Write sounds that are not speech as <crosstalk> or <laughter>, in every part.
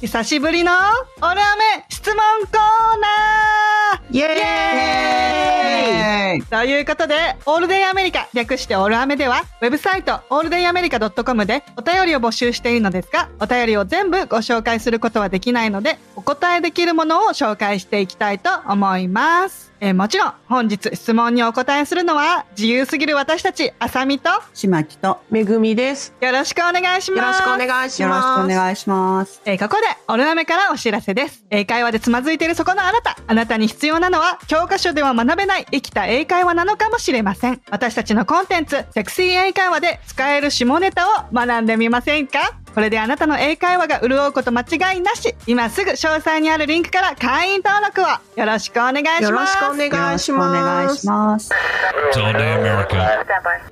久しぶりのオルアメ質問コーナーイエーイということで、オールデイアメリカ、略してオールアメでは、ウェブサイト、オールデイアメリカ .com でお便りを募集しているのですが、お便りを全部ご紹介することはできないので、お答えできるものを紹介していきたいと思います。えーもちろん、本日質問にお答えするのは、自由すぎる私たち、あさみと、しまきと、めぐみです。よろしくお願いします。よろしくお願いしよろします。くお願いします。えーここで、オルナメからお知らせです。英会話でつまずいているそこのあなた。あなたに必要なのは、教科書では学べない生きた英会話なのかもしれません。私たちのコンテンツ、セクシー英会話で使える下ネタを学んでみませんか？これであなたの英会話が潤うこと間違いなし。今すぐ詳細にあるリンクから会員登録をよろしくお願いします。よろしくおよ願いします。します。It's all day America.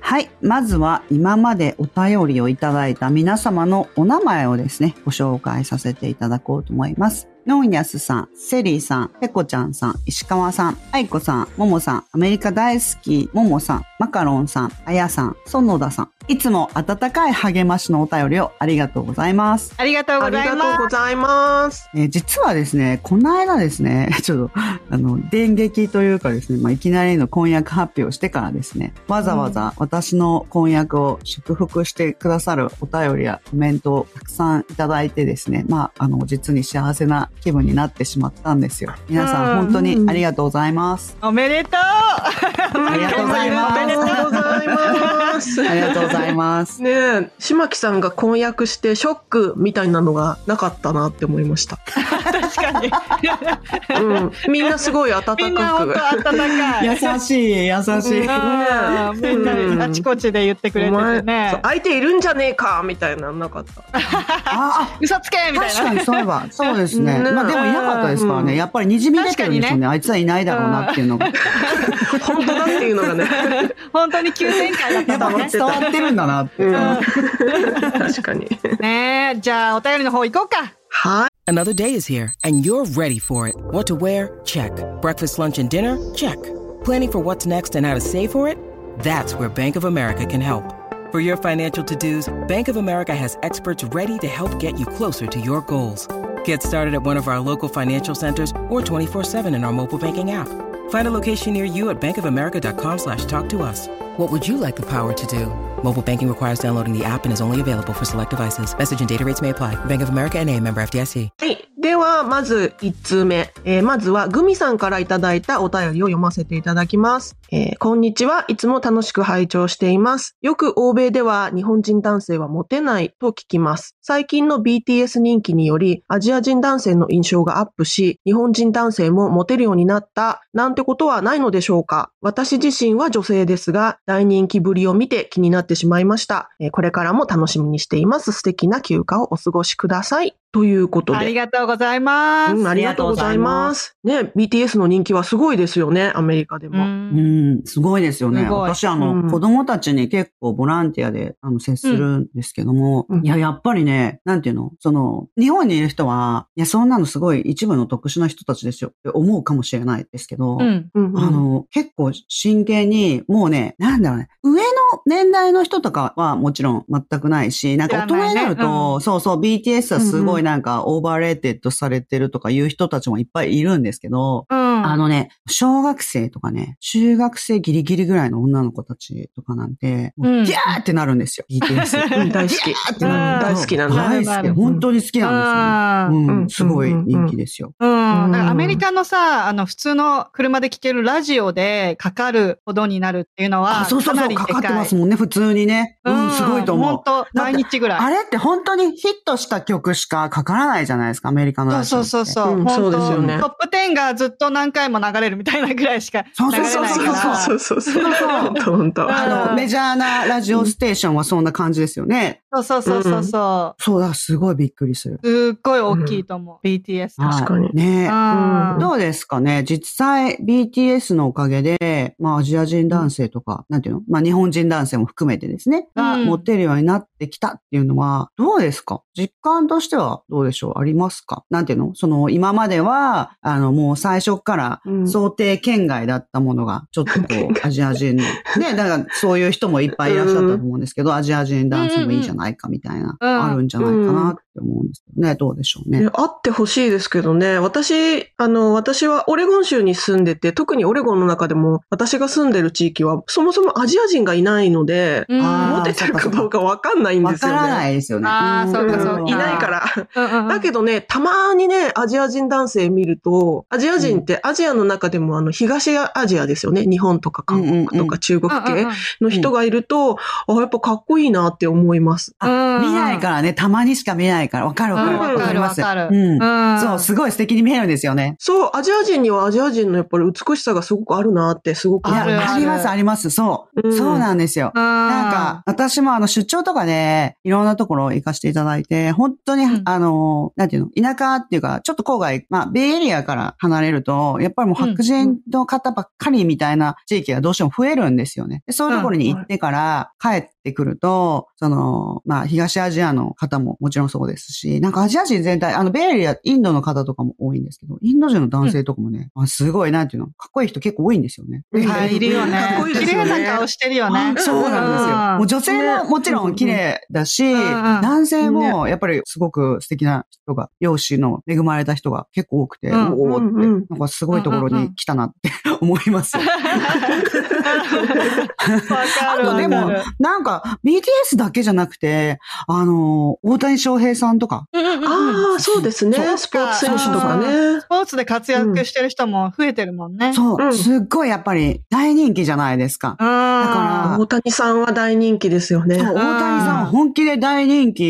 はい。まずは今までお便りをいただいた皆様のお名前をですね、ご紹介させていただこうと思います。ノンヤスさん、セリーさん、ペコちゃんさん、石川さん、アイコさん、モモさん、アメリカ大好き、モモさん、マカロンさん、あやさん、園田さん。いつも温かい励ましのお便りをありがとうございます。ありがとうごありがとうざいます。ございます。えー実はですね、この間ですね、<laughs> ちょっと、あの、電撃というかですね、まあ、いきなりの婚約発表をしてからですね、わざわざ私の婚約を祝福してくださるお便りやコメントをたくさんいただいてですね、まあ、あの、実に幸せな気分になってしまったんですよ。皆さうんん、本当にありがとうございます。おめでとうありがとうございますありがとうございます。ありがとうございます。<laughs> ねえ、島木さんが婚約してショックみたいなのがなかったなって思いました。確かに。うん。みんなすごい温かく。みんな温かい。優しい、優しい。うんみんなであちこちで言ってくれててね。相手いるんじゃねえかみたいなのなかった。あ、嘘つけみたい確かな。にそういえば、そうですね。ねまあでもいなかったですからね。うんやっぱり滲み出てるんですよね。あいつはいないだろうなっていうのが。本当だっていうのがね。本当に急展開だったんだね。伝わってるんだなって。うん。確かに。ねえ、じゃあお便りの方行こうか。はい。 <laughs> Another day is here, and you're ready for it. What to wear? Check. Breakfast, lunch, and dinner? Check. Planning for what's next and how to save for it? That's where Bank of America can help. For your financial to dos, Bank of America has experts ready to help get you closer to your goals. Get started at one of our local financial centers or 24-7 in our mobile banking app. Find a location near you at bankofamerica.com slash talk to us. What would you like the power to do? Mobile banking requires downloading the app and is only available for select devices. Message and data rates may apply. Bank of America NA member FDIC. はい。では、まず1通目。えーまずは、グミさんからいただいたお便りを読ませていただきます。えーこんにちは。いつも楽しく拝聴しています。よく欧米では日本人男性はモテないと聞きます。最近の BTS 人気により、アジア人男性の印象がアップし、日本人男性もモテるようになった、なんてことはないのでしょうか私自身は女性ですが、大人気ぶりを見て気になってしまいました。これからも楽しみにしています。素敵な休暇をお過ごしください。ということで。ありがとうございます。うん、ありがとうございます。ね、BTS の人気はすごいですよね、アメリカでう。も。うんん、すごいですよね。私、あの、うん子供たちに結構ボランティアで、あの、接するんですけども、うんいや、やっぱりね、なんていうの？その、日本にいる人は、いや、そんなのすごい一部の特殊な人たちですよって思うかもしれないですけど、うん。あの、結構真剣に、もうね、なんだろうね、上の年代の人とかはもちろん全くないし、なんか大人になると、うそうそう、BTS はすごいなんか overrated されてるとかいう人たちもいっぱいいるんですけど、うん。あのね、小学生とかね、中学生ギリギリぐらいの女の子たちとかなんて、ギャーってなるんですよ、BTS。<laughs> うん大好き。ギャーってなる。大好きなんだ。大好き。本当に好きなんですよね。うんうん、すごい人気ですよ。うん。うんだからアメリカのさ、あの、普通の車で聴けるラジオでかかるほどになるっていうのは、あ、そうそうそう、かかいかかってますもんね、普通にね。うん、すごいと思う本。当毎日ぐらい。あれって本当にヒットした曲しかかからないじゃないですか、アメリカのラジオ。そうそうそうそう。うんそうですよねトップ10がずっと何回も流れるみたいなぐらいしか流そうれそうそうないから。そうそうそう。そうそう本当本当。あの、うんメジャーなラジオステーションはそんな感じですよね。そうそうそうそうそう。そうだ、すごいびっくりする。すっごい大きいと思う。BTS。はい確かにねうん。どうですかね？実際 BTS のおかげで、まあアジア人男性とか、なんていうの？まあ日本人男性も含めてですね、がうん。持てるようになってきたっていうのは、どうですか？実感としてはどうでしょう？ありますか？なんていうの？その今までは、あのもう最初からうん。想定圏外だったものが、ちょっとこう、<laughs> アジア人の、ね、だからそういう人もいっぱいいらっしゃったと思うんですけど、アジア人男性もいいじゃないかみたいな、うん。あるんじゃないかなってって思うんですけどね。どうでしょうねね。あってほしいですけどね。私、あの、私はオレゴン州に住んでて、特にオレゴンの中でも、私が住んでる地域は、そもそもアジア人がいないので、うんモテてるかどうかわかんないんですよね。わからないですよね。あーそうかそうかいないから。うんうんだけどね、たまにね、アジア人男性見ると、アジア人ってアジアの中でもあの、東アジアですよね。日本とか韓国とか中国系の人がいると、あ、やっぱかっこいいなって思います。あ見ないからね、たまにしか見ないから。わかるわかる。うんわかります。わかるうん。うんそう、すごい素敵に見えるんですよね。そう、アジア人にはアジア人のやっぱり美しさがすごくあるなってすごくあるあります、あります。そう。うんそうなんですよ。ななんか、、私もあの、出張とかで、いろんなところ行かせていただいて、本当に、うんあの、なんていうの、田舎っていうか、ちょっと郊外、まあ、ベイエリアから離れると、やっぱりもう白人の方ばっかりみたいな地域がどうしても増えるんですよね。でそういうところに行ってから帰ってくると、その、まあ、東アジアの方ももちろんそうですし、なんかアジア人全体、あの、ベイエリア、インドの方とかも多いんですけど、インド人の男性とかもね、あすごい、なんていうの、かっこいい人結構多いんですよね。はい、いるよねかっこいい。です綺麗な顔してるよね。そうなんですよ。もう女性ももちろん綺麗だし、うん。うん男性もやっぱりすごく素敵な人が、容姿の恵まれた人が結構多くて、うん。おおって、うんうん。なんかすごいところに来たなって思います。わかるあとでも。なんか BTS だけじゃなくて、あの、大谷翔平さんとか、うんうんうん。ああ、そうですね。そう。か。スポーツ選手とかね。ス。ポーツで活躍してる人も増えてるもんね。そう、うん。すっごいやっぱり大人気じゃないですか。うん。ら。大谷さんは大人気ですよね。そう、大谷さんは本気で大人気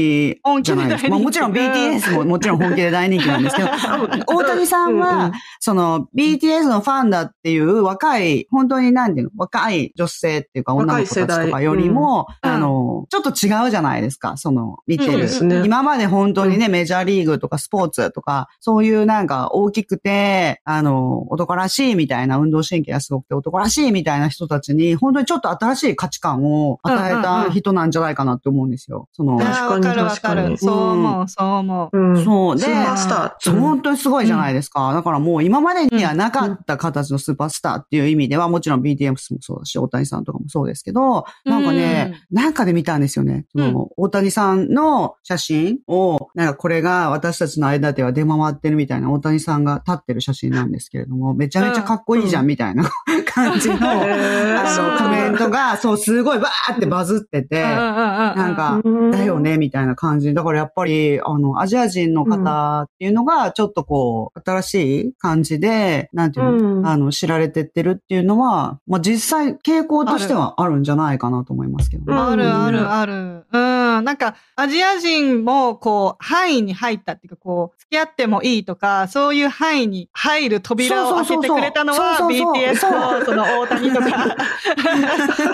じゃないですか。まあもちろん BTS ももちろん本気で大人気なんですけど、<laughs> 大谷さんうんうん。は、その BTS のファンだっていう若い、本当になんていうの、若い女性っていうか女の子たちとかよりも、うんあの、ちょっと違うじゃないですか、その見てる。そうで。すね。本当にね、メジャーリーグとかスポーツとか、そういうなんか大きくて、あの、男らしいみたいな運動神経がすごくて男らしいみたいな人たちに、本当にちょっと新しい価値観を与えた人なんじゃないかなって思うんですよ。その、確かに。確かにそう思う、そう思う。うんそうでスーパースター。本当にすごいじゃないですか。だからもう今までにはなかった形のスーパースターっていう意味では、もちろん BTS もそうだし、大谷さんとかもそうですけど、なんかね、なんかで見たんですよね。その大谷さんの写真を、なんかこれが私たちの間では出回ってるみたいな大谷さんが立ってる写真なんですけれども、めちゃめちゃかっこいいじゃんみたいな感じの、あの、コメントが、そう、すごいバーってバズってて、ななん、か、うんだよね、みたいな感じ。だからやっぱり、あの、アジア人の方っていうのが、ちょっとこう、新しい感じで、なんていうの、うんあの、知られてってるっていうのは、まあ実際、傾向としてはあるんじゃないかなと思いますけどね。うんあるあるある。うん。なんか、アジア人も、こう、範囲に入ったっていうか、こう、付き合ってもいいとか、そういう範囲に入る扉を開けてくれたのは、そうそうそうそう BTS と、<laughs> その大谷とか、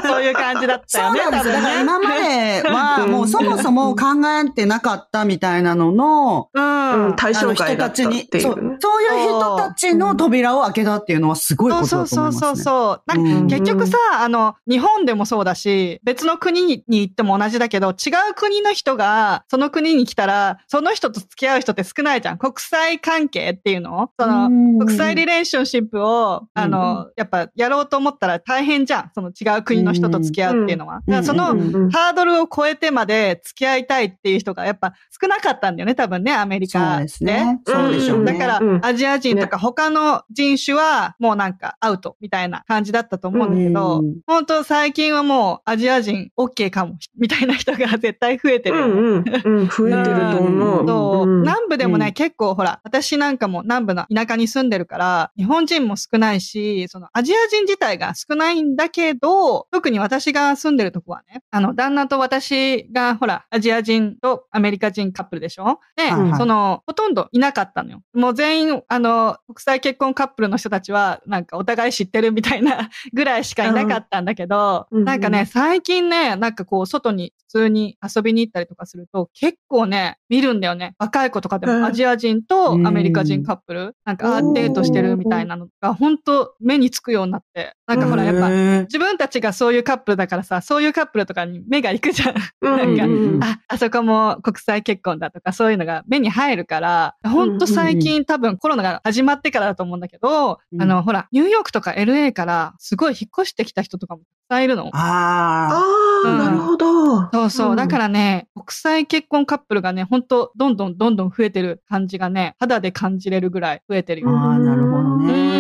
<laughs> そういう感じだったよね、そうなんですよ。ね。今までは、もうそもそも考えてなかったみたいなのの、うん。うん対象外だったっていうそうそういう人たちの扉を開けたっていうのはすごいことそうだと思いますね。そうそうそう。なんかうん結局さ、あの、日本でもそうだし、別の国に行っても同じだけど、違う国の人が、その国に来たら、その人と付き合う人って少ないじゃん。国際関係っていうの？その、国際リレーションシップを、あの、やっぱやろうと思ったら大変じゃん。その違う国の人と付き合うっていうのは。だからその、ハードルを超えてまで付き合いたいっていう人がやっぱ少なかったんだよね、多分ね、アメリカそうですね。うん。そうでしょうね。だから、うん。アジア人とか他の人種はもうなんかアウトみたいな感じだったと思うんだけど、うん。本当最近はもうアジア人 OK かもみたいな人が絶対増えてる。うんうん。うん、増えてると思う。そう、ん。南部でもね、うん。結構ほら、私なんかも南部の田舎に住んでるから、日本人も少ないし、そのアジア人自体が少ないんだけど、特に私が住んでるとこはね、あの、旦那と私がほら、アジア人とアメリカ人カップルでしょ？で、はいはい。その、ほとんどいなかったのよ。もう全員、あの、国際結婚カップルの人たちは、なんかお互い知ってるみたいな <laughs> ぐらいしかいなかったんだけど、うん。なんかね、最近ね、なんかこう、外に普通に遊びに行ったりとかすると、結構ね、見るんだよね。若い子とかでうんもアジア人とアメリカ人カップル、なんかデートしてるみたいなのが、本当目につくようになっって。なんかほら、やっぱ、自分たちがそういうカップルだからさ、そういうカップルとかに目が行くじゃん。うんなんかあ、あそこも国際結婚だとかそういうのが目に入るから、ほんと最近多分コロナが始まってからだと思うんだけど、うんあの、ほら、ニューヨークとか LA からすごい引っ越してきた人とかもたくさんいるの。ああ。ああ、うんなるほど。そうそう。んだからね、国際結婚カップルがね、ほんとどんどんどんどん増えてる感じがね、肌で感じれるぐらい増えてるよ。ああ、なるほどうね。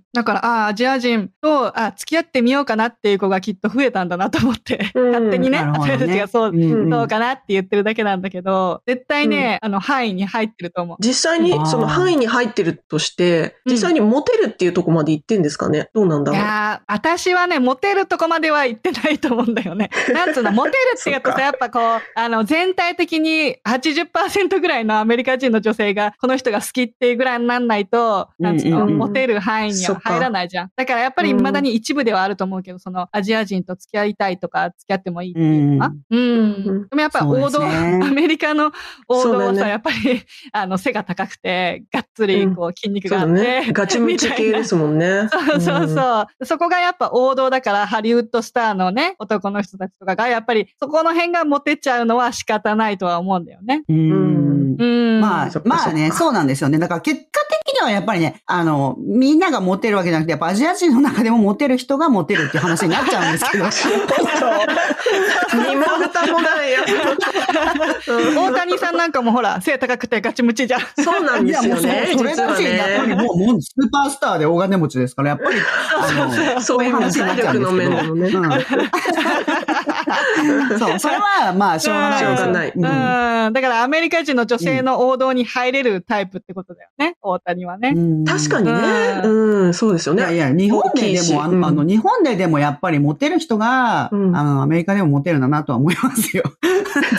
ん。だから、ああ、アジア人と、あ付き合ってみようかなっていう子がきっと増えたんだなと思って、うん。勝手にね、私たちがそう、うんそうかなって言ってるだけなんだけど、絶対ね、あの、範囲に入ってると思う。実際にその範囲に入ってるとして、うん。実際にモテるっていうところまで行ってんですかね？どうなんだろう？いやー、私はね、モテるとこまでは行ってないと思うんだよね。<laughs> なんつうの、モテるってやっぱそっか。さ、やっぱこう、あの、全体的に80%ぐらいのアメリカ人の女性が、この人が好きっていうぐらいになんないと、なんつうの、うんうんうん。モテる範囲には入らないじゃん。だからやっぱり未だに一部ではあると思うけど、その、アジア人と付き合いたいとか、付き合ってもいいっていうのは？うん。うんでもやっぱ王道、ね <laughs> アメリカの王道はさ、ねやっぱり、あの、背が高くて、がっつり、こう、筋肉があって、だね。<laughs> ガチムチ系ですもんね。そうそううんそう。そこがやっぱ王道だから、ハリウッドスターのね、男の人たちとかが、やっぱりそこの辺がモテちゃうのは仕方ないとは思うんだよね。うんうん。まあまあね、そうなんですよね。だから結果的にはやっぱりね、あの、みんながモテるわけじゃなくて、やっぱアジア人の中でもモテる人がモテるっていう話になっちゃうんですけど。身も蓋もないよ。大谷さんなんかもほら、背高くてガチムチじゃん。そうなんですよね。そそれだし、やっぱりね。もう、もうスーパースターで大金持ちですから、やっぱり、あの、そういう話になっちゃうんですけど。そう、それは、まあ、しょうがない。しょうがないうんうん。だからアメリカ人の女性の王道に入れるタイプってことだよね。大谷はね。うん確かにね。ううん、そうですよね。いやいや、日本ででも、あの、うんあの日本ででもやっぱりモテる人が、うんあの、アメリカでもモテるんだなとは思いますよ。<laughs>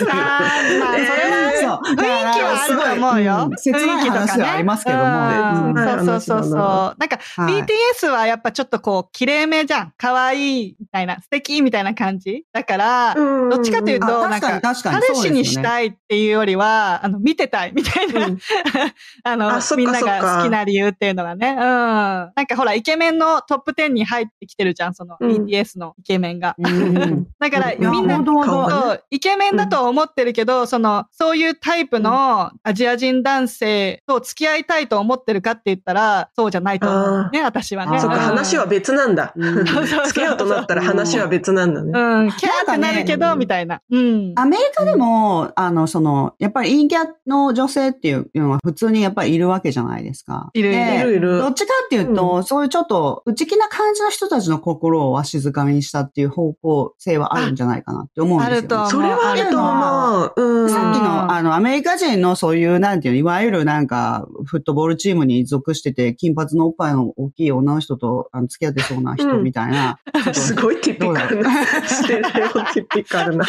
まあ、それは、そう。雰囲気はあると思うよ。すごいん切ない話ではありますけども。うんうんそうそうそうそう。なんか、はい BTS はやっぱちょっとこう、綺麗めじゃん。可愛いみたいな、素敵みたいな感じ。だから、うんどっちかというと、あなんか、彼氏にしたいっていうよりは、あの、見てたいみたいな、うん <laughs> あのあみんなが好きな理由っていうのがね。うん。なんかほら、イケメンのトップ10に入ってきてるじゃん、そのうん BTS のイケメンが。うん <laughs> だから、うんみんな、イケメンだとは思ってるけど、その、そういうタイプのアジア人男性と付き合いたいと思ってるかって言ったら、そうじゃないと思うね、私はね。そっか、うん話は別なんだ。付き合うとなったら話は別なんだね。うん、キャーってなるけど、みたいな。うん。アメリカでも、あの、その、やっぱり陰キャの女性っていうのは普通にやっぱりいるわけじゃないですか。いるいるでいるどっちかっていうと、そういうちょっと内気な感じの人たちの心をわしづかみにしたっていう方向性はあるんじゃないかなって思うんですよ、ね。あると思うそれはあると思う。うん。さっきうんの、あの、アメリカ人のそういう、なんていうの、いわゆるなんか、フットボールチームに属してて、金髪のおっぱいの大きい女の人とあの付き合ってそうな人うんみたいな、ちょっとすごい <laughs> ティピカルな。ステレオティピカルな。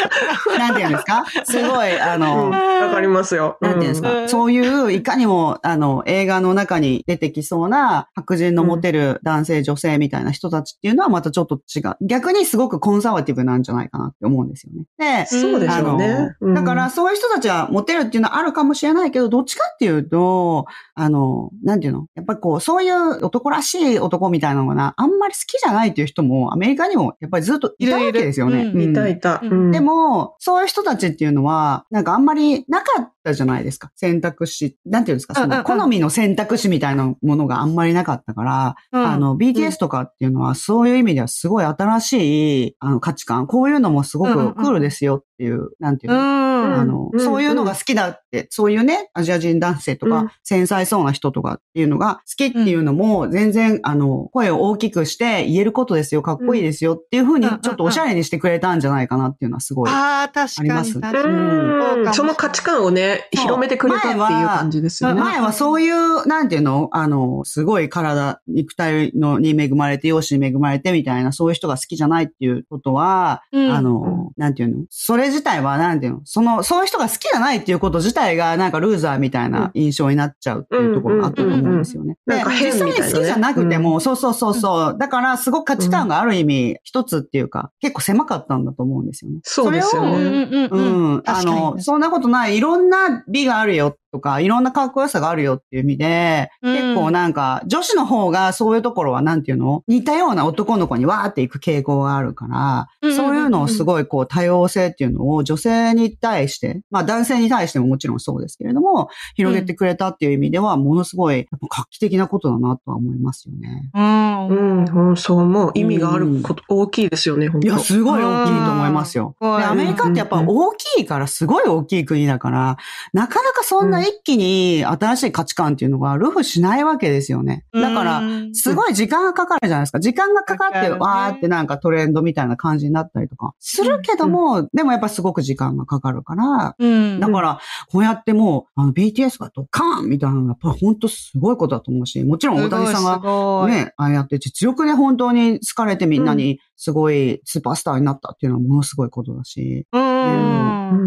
なんていうんですか？すごい、あうんの、わかりますよ。なんていうんですか、うんそういう、いかにも、あの、映画の中に出てきそうな、白人のモテる男性、女性みたいな人たちっていうのはまたちょっと違う。逆にすごくコンサバティブなんじゃないかなって思うんですよね。で、そうでしょうね。だから、そういう人たちはモテるっていうのはあるかもしれないけど、どっちかっていうと、あの、なんていうの？やっぱりこう、そういう男らしい男みたいなのがな、あんまり好きじゃないっていう人も、アメリカにもやっぱりずっといたわけですよね。いるいるうんいたいた。で、も、そういう人たちっていうのは、なんかあんまりなかったじゃないですか。選択肢。なんていうんですか、その、うんうんうん好みの選択肢みたいなものがあんまりなかったから、うんあの、BTS とかっていうのは、そういう意味ではすごい新しい、あの、価値観。こういうのもすごうんうんうんくクールですよっていう、なんていううの。ん。あの、うんそういうのが好きだって、そういうね、アジア人男性とか、うん繊細そうな人とかっていうのが好きっていうのも、全然、あの、声を大きくして言えることですよ、かっこいいですよっていうふうに、ちょっとおしゃれにしてくれたんじゃないかなっていうのはすごい。ああ、確かに。あります確かにうんその価値観をね、広めてくれたっていう感じですよね。前はそういう、なんていうの？あの、すごい体、肉体のに恵まれて、容姿に恵まれてみたいな、そういう人が好きじゃないっていうことは、うんあの、なんていうの？それ自体は、なんていうの？その、そういう人が好きじゃないっていうこと自体が、なんかルーザーみたいな印象になっちゃうっていうところがあったと思うんですよね。うんうんうんうんなんか変実際に好きじゃなくても、そうそうそうそう。だから、すごく価値観がある意味、一つっていうか、結構狭かったんだと思うんですよね。そうですよそれをね。うんうんううんん。あの、そんなことない。いろんな美があるよ。とか、いろんなかっこよさがあるよっていう意味で、うん結構なんか、女子の方がそういうところはなんていうの？似たような男の子にわーっていく傾向があるから、うんうんうんそういうのをすごいこう多様性っていうのを女性に対して、まあ男性に対してももちろんそうですけれども、広げてくれたっていう意味では、ものすごいやっぱ画期的なことだなとは思いますよね。うん。うん、うんそう思う。意味があること、大きいですよね、本当いや、すごい大きいと思いますよ。うんでアメリカってやっぱ大きいから、すごい大きい国だから、なかなかそんな一気に新しい価値観っていうのがルフしないわけですよね。だから、うんすごい時間がかかるじゃないですか。時間がかかって、わーってなんかトレンドみたいな感じになったりとか、するけども、でもやっぱすごく時間がかかるから、うん。だから、こうやってもう、あの、BTS がドカーンみたいなのが、やっぱ本当すごいことだと思うし、もちろん大谷さんがね、ああやって実力で本当に好かれてみんなにすごいスーパースターになったっていうのはものすごいことだし。うんうん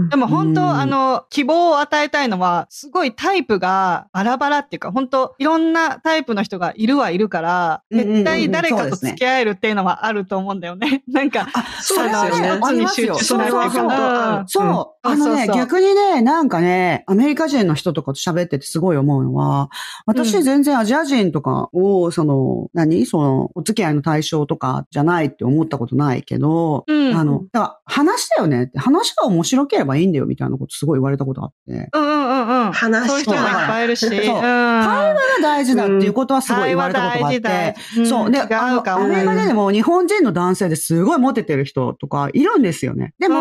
でも本当、うんあの、希望を与えたいのは、すごいタイプがバラバラっていうか、本当いろんなタイプの人がいるはいるから、絶対誰かと付き合えるっていうのはあると思うんだよね。<laughs> なんか、あ、そうですよね。ありますよ。そうそうそう本当あるそう。うんあのね、逆にね、なんかね、アメリカ人の人とかと喋っててすごい思うのは、私うん。全然アジア人とかを、その、何？その、お付き合いの対象とかじゃないって思ったことないけど、うん。あの、だから話だよねって、話が面白ければいいんだよみたいなことすごい言われたことあって。うんうんうんうん。話そういう人もいっぱいいるし。そううん。会話が大事だっていうことはすごい言われたことがあって。大事そう。で、あのアメリカででも日本人の男性ですごいモテてる人とかいるんですよね。でも、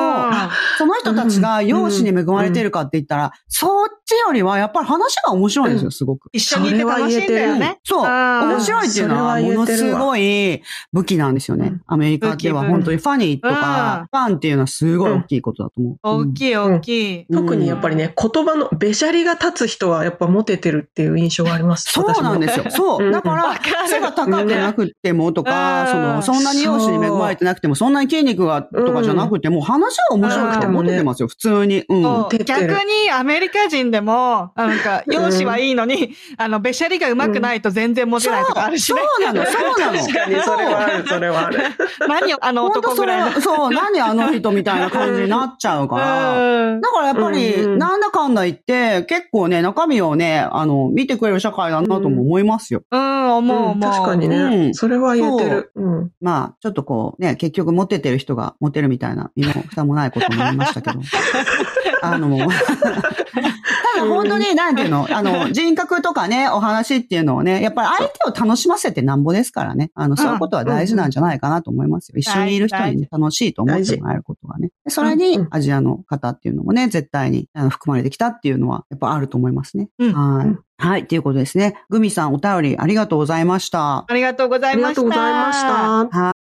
その人たちが容姿に恵まれてるかって言ったら、そっちよりはやっぱり話が面白いんですよ、すごく。一緒にいて楽しいんだよね。そう。うん面白いっていうのはものすごい武器なんですよねうん。アメリカでは本当にファニーとうんか、ファンっていうのはすごい大きいことだと思う。大きい大きい。うん特にやっぱりね、言葉のべしゃりが立つ人はやっぱモテてるっていう印象があります。そうなんですよ。<laughs> そうう。んだか、らる背が高くなくてもとか、うんその、そんなに容姿に恵まれてなくても、そんなに筋肉がとかじゃなくても、話が面白くてうんモテてますよ、普通に。うん。逆にアメリカ人でも、なんか、容姿はいいのに、あの、べしゃりが上手くないと全然モテないとかあるしね。そうなの、そうなの。確かにそれはある、それはある。<laughs> 何よ、あの本当それ男ぐらいそう、何あの人みたいな感じになっちゃうから。<laughs> うんだからやっぱり、なんだかんだ言って、結構ね、中身をね、あの、見てくれる社会だなとも思いますよ。うん、思ううん思う。確かにね、うんそれは言えてる。うん。まあ、ちょっとこう、ね、結局モテてる人がモテるみたいな、身も蓋もないことになりましたけど。<laughs> あの、ただ本当に、なんていうの、あの、人格とかね、お話っていうのをね、やっぱり相手を楽しませてなんぼですからね。あの、そういうことは大事なんじゃないかなと思いますよ。一緒にいる人にね楽しいと思ってもらえることがね。でそれにうん、アジアの方っていうのもね、絶対にあの含まれてきたっていうのは、やっぱあると思いますね。うんはいうん。はい。ということですね。グミさん、お便りありがとうございました。ありがとうござありいました。がとうございました。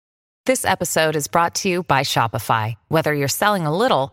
This episode is brought to you by Shopify. Whether you're selling a little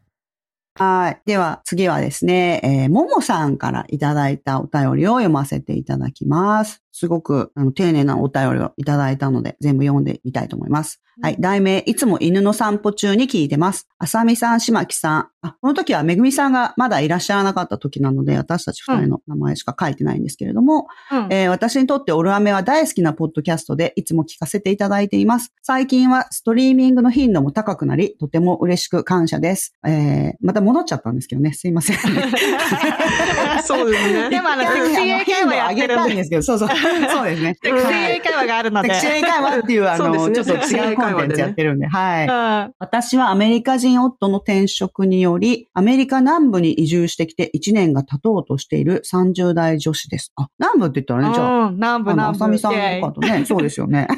はい。では、次はですね、えー、ももさんからいただいたお便りを読ませていただきます。すごく、あの、丁寧なお便りをいただいたので、全部読んでみたいと思います。はい。題名、いつも犬の散歩中に聞いてます。あさみさん、しまきさん。あ、この時はめぐみさんがまだいらっしゃらなかった時なので、私たち二人の名前しか書いてないんですけれども、うんえー私にとってオルアメは大好きなポッドキャストでいつも聞かせていただいています。最近はストリーミングの頻度も高くなり、とても嬉しく感謝です。えーまた戻っちゃったんですけどね。すいません。<laughs> <laughs> そうですね。でもあの、セクシー英会話やってるんですけど、そうそう。そうですね。セクシー英会話があるので。セクシー英会話っていう、あの、ねちょっと違うコンテンツやってるんで、はい。うん私はアメリカ人夫の転職により、アメリカ南部に移住してきて1年が経とうとしている30代女子です。あ、南部って言ったらね、じゃあ、うん、南部南部。さみさんとかとね、<laughs> そうですよね。うん、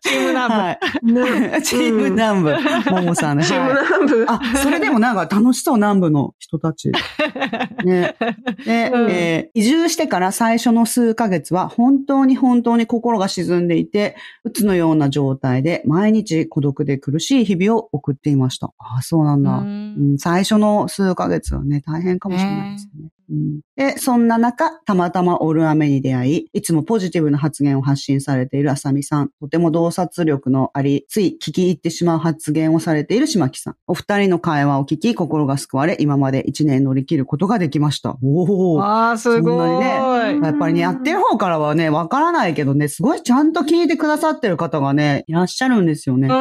チーム南部。はい。ねチーム南部、ももさんね。チームはい南部。あ、それでもなんか楽しそう、南部の人たち。ね。<laughs> で、うんえー移住してから最初の数ヶ月は本当に本当に心が沈んでいて、鬱のような状態で毎日孤独で苦しい日々を送っていました。あ、そうなんだ。ううんん、最初の数ヶ月はね、大変かもしれないですよね。うんで、そんな中、たまたまオルアメに出会い、いつもポジティブな発言を発信されているあさみさん、とても洞察力のあり、つい聞き入ってしまう発言をされている島木さん。お二人の会話を聞き、心が救われ、今まで一年乗り切ることができました。おお。ああ、すごい。そんなにやっぱりね、やってる方からはね、わからないけどね、すごいちゃんと聞いてくださってる方がね、いらっしゃるんですよね。うん、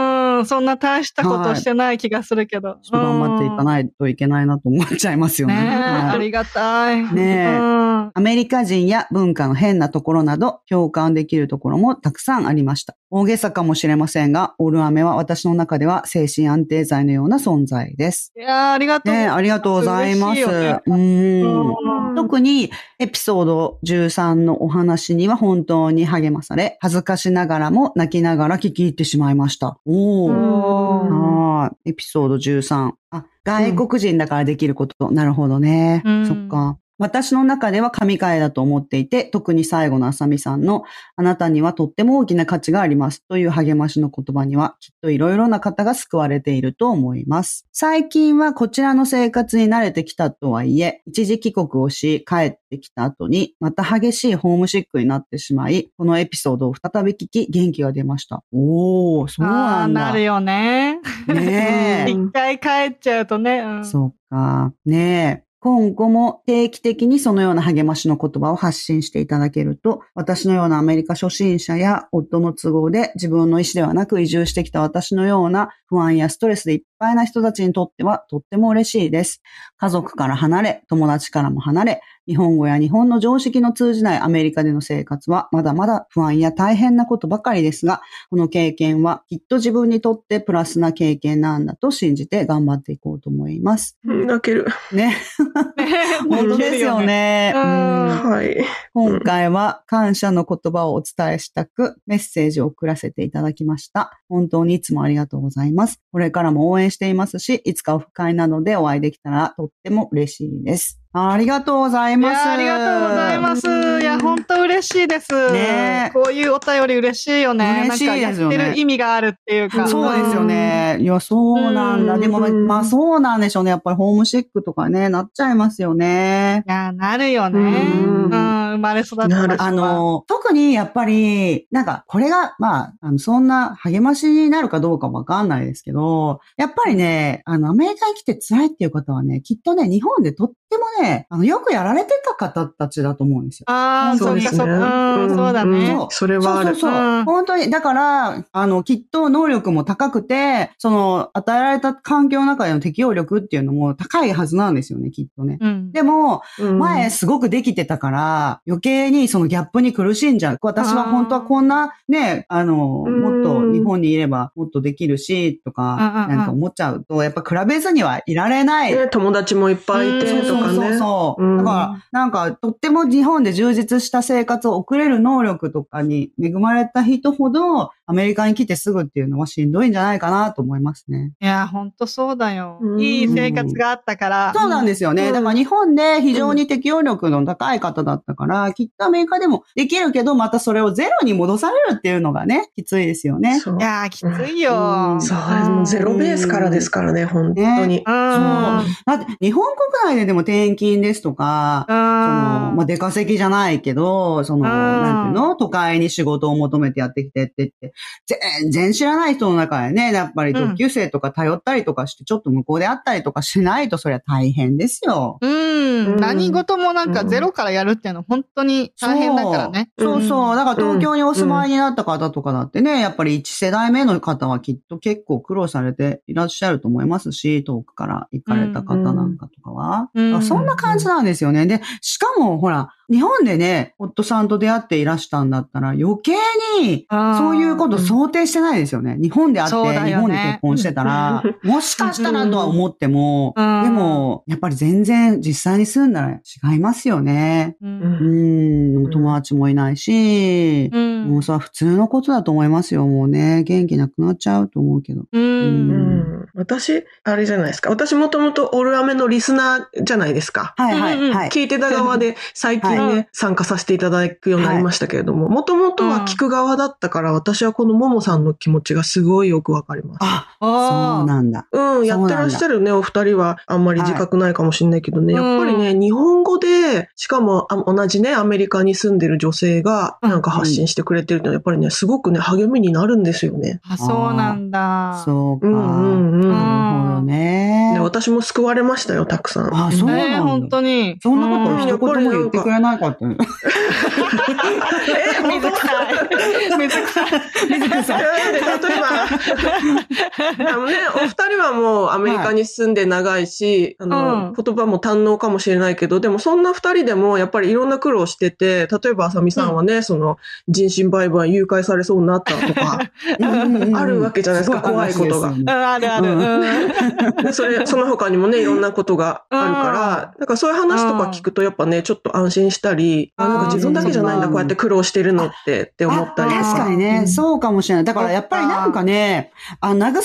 そんな大したことしてない気がするけど。ちょっと頑張っていかないといけないなと思っちゃいますよね。ねえ、はいありがたい。ねえうんアメリカ人や文化の変なところなど共感できるところもたくさんありました。大げさかもしれませんが、オルアメは私の中では精神安定剤のような存在です。いやーありがとう。ねえありがとうございます。ねうんうん特にエピソード13のお話には本当に励まされ、恥ずかしながらも泣きながら聞き入ってしまいました。おー。はい。エピソード13。あ、外国人だからできること。なるほどね。うんそっか。私の中では神回だと思っていて、特に最後のあさみさんの、あなたにはとっても大きな価値がありますという励ましの言葉には、きっといろいろな方が救われていると思います。最近はこちらの生活に慣れてきたとはいえ、一時帰国をし、帰ってきた後に、また激しいホームシックになってしまい、このエピソードを再び聞き、元気が出ました。おー、そうなんだ。なるよね。ねえ。<laughs> 一回帰っちゃうとね。うんそっか。ねえ。今後も定期的にそのような励ましの言葉を発信していただけると、私のようなアメリカ初心者や夫の都合で自分の意思ではなく移住してきた私のような不安やストレスでいっぱいな人たちにとってはとっても嬉しいです。家族から離れ、友達からも離れ、日本語や日本の常識の通じないアメリカでの生活はまだまだ不安や大変なことばかりですが、この経験はきっと自分にとってプラスな経験なんだと信じて頑張っていこうと思います。<laughs> うん泣ける。ね。本当ですよ。ね。はい。今回は感謝の言葉をお伝えしたくメッセージを送らせていただきました。本当にいつもありがとうございます。これからも応援していますし、いつかオフ会などでお会いできたらとっても嬉しいです。ありがとうございいます。やありがとうございます。いや、本当嬉しいです。ねえこういうお便り嬉しいよね。嬉しいですよねってる意味があるっていうか。そうですよね。いや、そうなんだ。うんでも、まあそうなんでしょうね。やっぱりホームシックとかね、なっちゃいますよね。いや、なるよね。ううんん。生まれ育ったあ、の、特にやっぱり、なんか、これが、まあ、あの、そんな励ましになるかどうかわかんないですけど、やっぱりね、あの、アメリカに来て辛いっていう方はね、きっとね、日本でとってもね、あの、よくやられてた方たちだと思うんですよ。ああ、そですねそううか、そうか。うん、そうだうんね。そうそれはある。そうそうそううん本当に、だから、あの、きっと能力も高くて、その、与えられた環境の中での適応力っていうのも高いはずなんですよね、きっとね。うん。でも、うん前すごくできてたから、余計にそのギャップに苦しんじゃう。私は本当はこんなね、あの、うんもっと日本にいればもっとできるし、とか、なんか思っちゃうと、やっぱ比べずにはいられない。ね友達もいっぱいいてうんとかね。そうそうだから、なんか、とっても日本で充実した生活を送れる能力とかに恵まれた人ほど、アメリカに来てすぐっていうのはしんどいんじゃないかなと思いますね。いや、ほんとそうだよう。んいい生活があったから。そうなんですよね。うんだから日本で非常に適応力の高い方だったから、きっとアメリカでもできるけど、またそれをゼロに戻されるっていうのがね、きついですよね。そういやー、きついよ。うんそう、もうゼロベースからですからね、本当に。うん。だって日本国内ででも転勤ですとか、その、まあ、出稼ぎじゃないけど、その、うんなんていうの？都会に仕事を求めてやってきてって言って、全然知らない人の中でね、やっぱり同級生とか頼ったりとかして、ちょっと向こうで会ったりとかしないと、そりゃ大変ですよ。うん。うん何事もなんかゼロからやるっていうのは本当に大変だからね。そうそう。だから東京にお住まいに。になった方とかだってね、やっぱり一世代目の方はきっと結構苦労されていらっしゃると思いますし、遠くから行かれた方なんかとかは。そんな感じなんですよね。で、しかもほら、日本でね、夫さんと出会っていらしたんだったら余計にそういうこと想定してないですよね。日本で会って、日本で結婚してたら、もしかしたらとは思っても、うんでも、やっぱり全然実際に住んだら違いますよね。う。うんん、友達もいないし、うん。もうそれは普通のことだと思いますよ。もうね、元気なくなっちゃうと思うけど。う。うんうん私、あれじゃないですか。私もともとオルアメのリスナーじゃないですか。はいはい。聞いてた側で最近回ね、参加させていただくようになりましたけれども、もともとは聞く側だったから、私はこのももさんの気持ちがすごいよくわかります。あ、そうあなんだ。うん、やってらっしゃるね、お二人はあんまり自覚ないかもしれないけどね、やっぱりね、日本語で、しかもあ同じね、アメリカに住んでる女性がなんか発信してくれてるのは、やっぱりね、すごくね、励みになるんですよね。あ、そうなんだ。そうか。うんうんうん。なるほどねで。私も救われましたよ、たくさん。あ、そうねなん本だ。当に。そんなことうん一言も言ってくれなかったね。え、<laughs> 水臭い。水臭い。水木さん。例えば、あのね、お二人はもうアメリカに住んで長いし、あの、うん言葉も堪能かもしれないけど、でもそんな二人でもやっぱりいろんな苦労してて、例えばあさみさんはね、その人身売買誘拐されそうになったとか、<laughs> あるわけじゃないですか怖いことがうん、あるある。それ、その他にもね、いろんなことがあるから、だからそういう話とか聞くとやっぱね、ちょっと安心したり、あなんか自分だけじゃないんだ、うんこうやって苦労してるのって、って思ったりとか。確かにね、そうかもしれない。だからやっぱりなんかね、あ、慰められ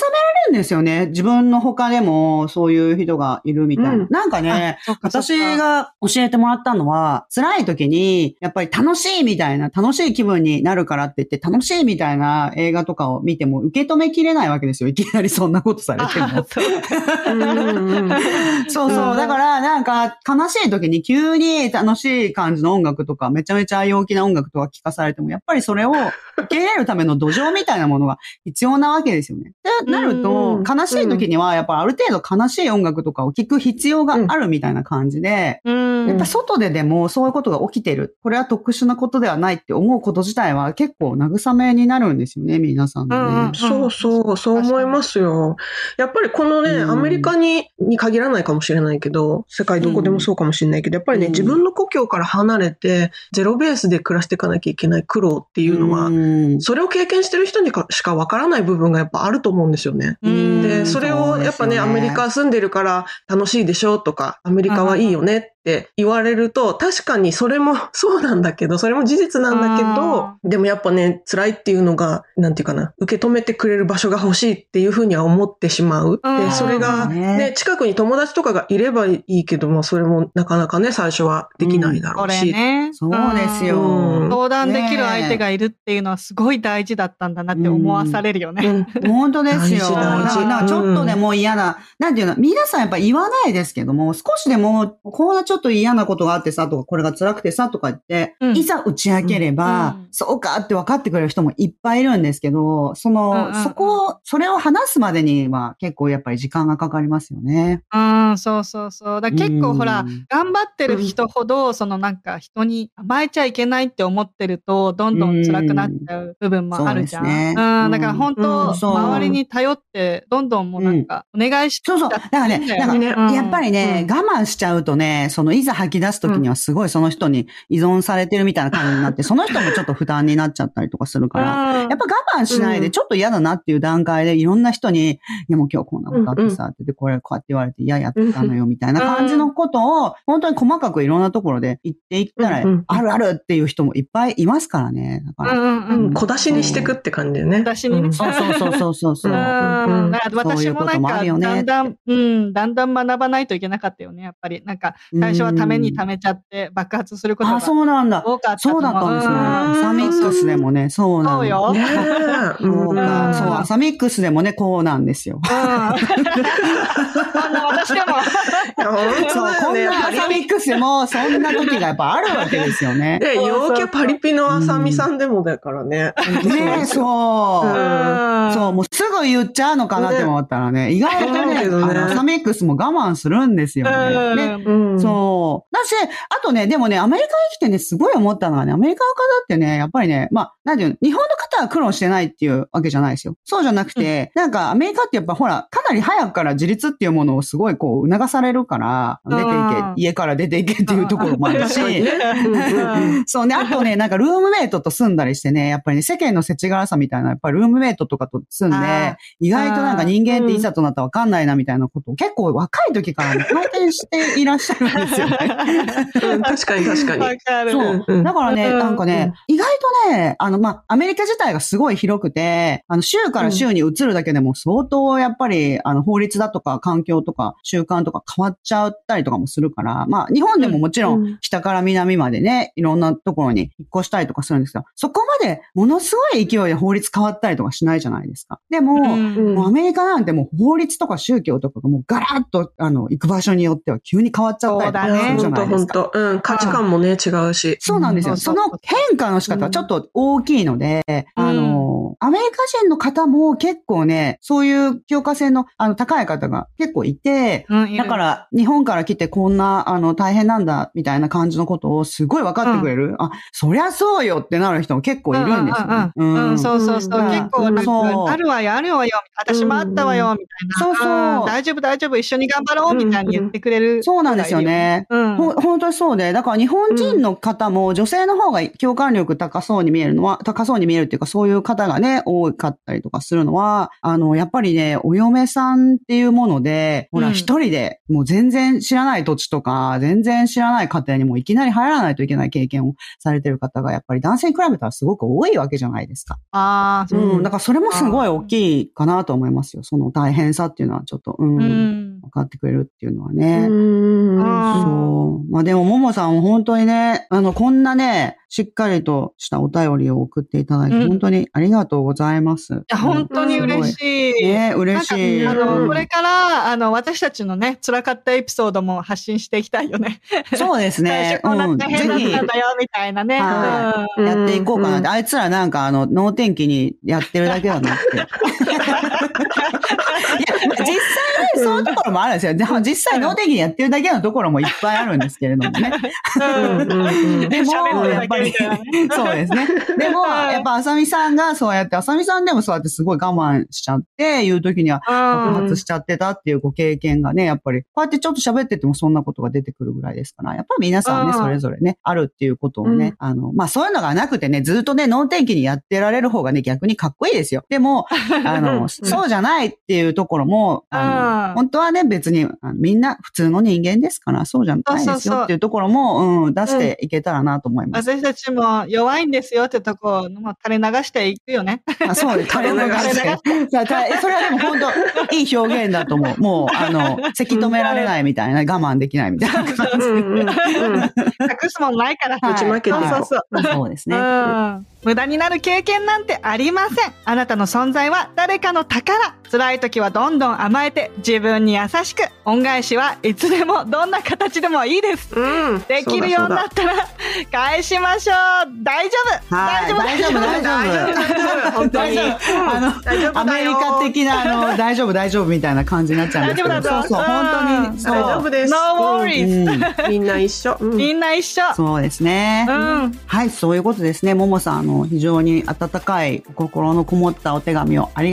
るんですよね。自分の他でもそういう人がいるみたいな。うんなんかね、私が教えてもらったのは、辛い時に、やっぱり楽しいみたいな、楽しい気分になるからって言って、楽しいみたいな映画とかを見ても受け止めきれないわけですよ。いきなりそんなことされても。あ <laughs> そうそうだから、なんか、悲しい時に急に楽しい感じの音楽とか、めちゃめちゃ陽気な音楽とか聞かされても、やっぱりそれを <laughs> 受け入れるための土壌みたいなものが必要なわけですよね。で、なると、うん悲しい時には、やっぱある程度悲しい音楽とかを聞く必要があるみたいな感じで、うん。やっぱ外ででもそういうことが起きてる。これは特殊なことではないって思うこと自体は結構慰めになるんですよね、皆さんのね。うんうんそうそう、そう思いますよ。やっぱりこのね、うんアメリカに、に限らないかもしれないけど、世界どこでもそうかもしれないけど、やっぱりね、うん自分の故郷から離れて、ゼロベースで暮らしていかなきゃいけない苦労っていうのは、うんそれを経験してる人にかしかわからない部分がやっぱあると思うんですよね。うんで、それをやっぱね、アメリカ住んでるから楽しいでしょとか、アメリカはいいよねって言われると、確かにそれも <laughs> そうなんだけど、それも事実なんだけど、でもやっぱね、辛いっていうのが、なんていうかな、受け止めてくれる場所が欲しいっていうふうには思ってしまう。うんで、それがねね、近くに友達とかがいればいいけども、それもなかなかね、最初はできないだろこれうし。ね。そうですようん相談できる相手がいるっていうのはすごい大事だったんだなって思わされるようね。ん本当ですよ。大事大事ちょっとでも嫌な、なんていうの、皆さんやっぱ言わないですけども、少しでも、こんなちょっと嫌なことがあってさ、とか、これが辛くてさ、とか言って、うん。いざ打ち明ければ、うん。そうかって分かってくれる人もいっぱいいるんですけど、その、うんうんうん。そこを、それを話すまでには結構やっぱり時間がかかりますよね。うん、そうそうそう。だ結構ほらうん、頑張ってる人ほど、そのなんか人に甘えちゃいけないって思ってると、どんどん辛くなっちゃう部分もあるじゃん。そうですね。うん、だから本うん。当、周りに頼って、どんどんもうなんか、お願いしてそうそう。だからね、だから、ねやっぱりね、我慢しちゃうとね、そのいざ吐き出すときにはすごいその人に依存されてるみたいな感じになって、<laughs> その人もちょっと負担になっちゃったりとかするから、ややっぱ我慢しないで、うん。ちょっと嫌だなっていう段階で、いろんな人に、いやもう今日こんなことあってさ、ってこれこうやって言われて、いや、やったのよ、みたいな感じのことを、本当に細かくいろんなところで言っていったらあるあるっていう人もいっぱいいますからね。だから。うん。小出しにしてくって感じでね。小出しにそうそうそうそうそう。私もなんそういうこともあか、るよねだんだん、うん、だんだん学ばないといけなかったよね、やっぱり。なんか、最初はためにためちゃって爆発することがあ、そうなんだ。多かったと思そうう。だったんですね。うんアサミックスでもね、そうなんだ。そうよ。そうか、うんそう、アサミックスでもね、こうなんですよ。私でも、そう。こんなアやっぱりサミックスでも、そんな時がやっぱあるわけですよね。で、陽キャパリピのあさみさんでもだからね。ねえ、そう。うんそう、もうすぐ言っちゃうのかなって思ったらね、意外とね、あのアサミックスも我慢するんですよね。そう。だし、あとね、でもね、アメリカに来てね、すごい思ったのはね、アメリカの方ってね、やっぱりね、まあ、なんていうの、日本の方は苦労してないっていうわけじゃないですよ。そうじゃなくて、なんかアメリカってやっぱほら、かなり早くから自立っていうものをすごいこう、促されるから、出ていけうん、家から出ていけっていうところもあるし、<laughs> そうね。あとね、なんかルームメイトと住んだりしてね、やっぱりね、世間の世知辛さみたいな、やっぱりルームメイトとかと住んで、で、意外となんか人間っていざとなったらわかんないなみたいなことを結構若い時からね、体験していらっしゃるんですよね。うん確かに確かに。わかる。そううんだからね、うんなんかね、意外とね、あの、まあ、アメリカ自体がすごい広くて、あの、州から州に移るだけでも相当やっぱり、あの、法律だとか環境とか習慣とか変わっちゃったりとかもするから、まあ、日本でももちろうんん北から南までね、いろんなところに引っ越したりとかするんですけど、そこまでものすごい勢いで法律変わったりとかしないじゃないですか。でも、うんうんもうアメリカなんてもう法律とか宗教とかがもうガラッと、あの、行く場所によっては急に変わっちゃったりとかするじゃないですか。本当うん。価値観もね、違うし。そうなんですよ。その変化の仕方はちょっと大きいので、うんあの、アメリカ人の方も結構ね、そういう強化性のあの高い方が結構いて、だから、日本から来てこんな、あの、大変なんだ、みたいな感じのことをすごい分かってくれる。あ、そりゃそうよってなる人も結構いるんですよね。うんそうそうそう。うん結構あるわよ、あるわよ、私もあったわよ、みたいな。そうそうん大丈夫、大丈夫、一緒に頑張ろう、みたいに言ってくれる。そうなんですよ。ね。うん。ほ本当にそうで、だから日本人の方も女性の方が共感力高そうに見えるのは、高そうに見えるっていうかそういう方がね、多かったりとかするのは、あの、やっぱりね、お嫁さんっていうもので、ほら、うん一人で、もう全然知らない土地とか、全然知らない家庭にもういきなり入らないといけない経験をされてる方が、やっぱり男性に比べたらすごく多いわけじゃないですか。ああ、そう。うん。だからそれもすごい大きいかなと思いますよ。その大変さっていうのはちょっと、うん。うん。分かってくれるっていうのはね。うんあそう。まあでも、ももさん本当にね、あの、こんなね、しっかりとしたお便りを送っていただいて、うん本当にありがとうございます。いいや、本当に嬉しい。ね、嬉しい。あの、うんこれから、あの、私たちのね、辛かったエピソードも発信していきたいよね。そうです <laughs> 最ね初。こんなうん。大変だったんぜだよ、みたいなね。やっていこうかなって。うんあいつらなんか、あの、能天気にやってるだけだなって。いや、実際ね、そういうところもあるんですよ。でも実際能天気にやってるだけのところもいっぱいあるんですけれどもね。うんうんうんでも、やっぱり、そうですね。<laughs> でも、うんやっぱ、あさみさんがそうやって、あさみさんでもそうやってすごい我慢しちゃって、いう時には、爆発しちゃってたっていうご経験がね、やっぱり、こうやってちょっと喋っててもそんなことが出てくるぐらいですから、やっぱり皆さんね、うんそれぞれね、あるっていうことをね、あの、まあそういうのがなくてね、ずっとね、能天気にやってられる方がね、逆にかっこいいですよ。でも、<laughs> あの、そうじゃないっていうところも、あの、うん本当はね、別に、みんな普通の人間ですから、そうじゃないですよっていうところも、うん、出していけたらなと思います。私たちも弱いんですよってとこ、もう垂れ流していくよね。あそうです。垂れ流してそれはでも本当、いい表現だと思う。もう、あの、せき止められないみたいな、我慢できないみたいな感じ。うんうんうん隠すもんないから。はい打ち負けそうそうそう。そうですね。うん無駄になる経験なんてありません。あなたの存在は誰かの宝。辛い時はどんどん甘えて自分に優しく。恩返しはいつでもどんな形でもいいです。うん。できるようになったら返しましょう。大丈夫。はい。大丈夫、大丈夫。大丈夫本当に大丈夫。あの、アメリカ的な、あの、<laughs> 大丈夫、大丈夫みたいな感じになっちゃうんですけど。大丈夫だぞそうそう、本当に。大丈夫です。No worries うんみんな一緒。うんみんな一緒。そうですね。うん。はい、そういうことですね。ももさん、あの、非常に温かい、心のこもったお手紙をあり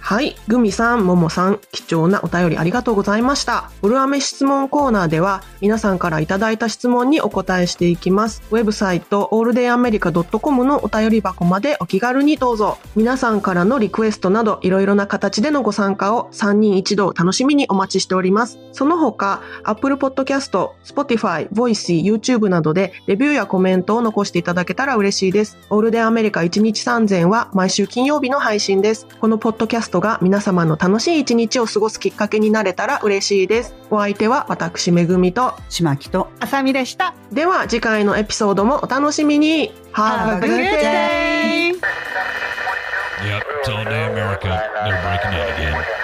はい。グミさん、ももさん、貴重なお便りありがとうございました。ブルアメ質問コーナーでは、皆さんからいただいた質問にお答えしていきます。ウェブサイト、alldayamerica.com のお便り箱までお気軽にどうぞ。皆さんからのリクエストなど、いろいろな形でのご参加を3人一度楽しみにお待ちしております。その他、Apple Podcast、Spotify、Voicy、YouTube などでレビューやコメントを残していただけたら嬉しいです。オールデンアメリカ1日3000は毎週金曜日の配信です。このポッドキャストが皆様の楽しい一日を過ごすきっかけになれたら嬉しいです。お相手は私めぐみと、しまきと。あさみでした。では次回のエピソードもお楽しみに Have a good day! Yep, it's all day America. They're breaking in again.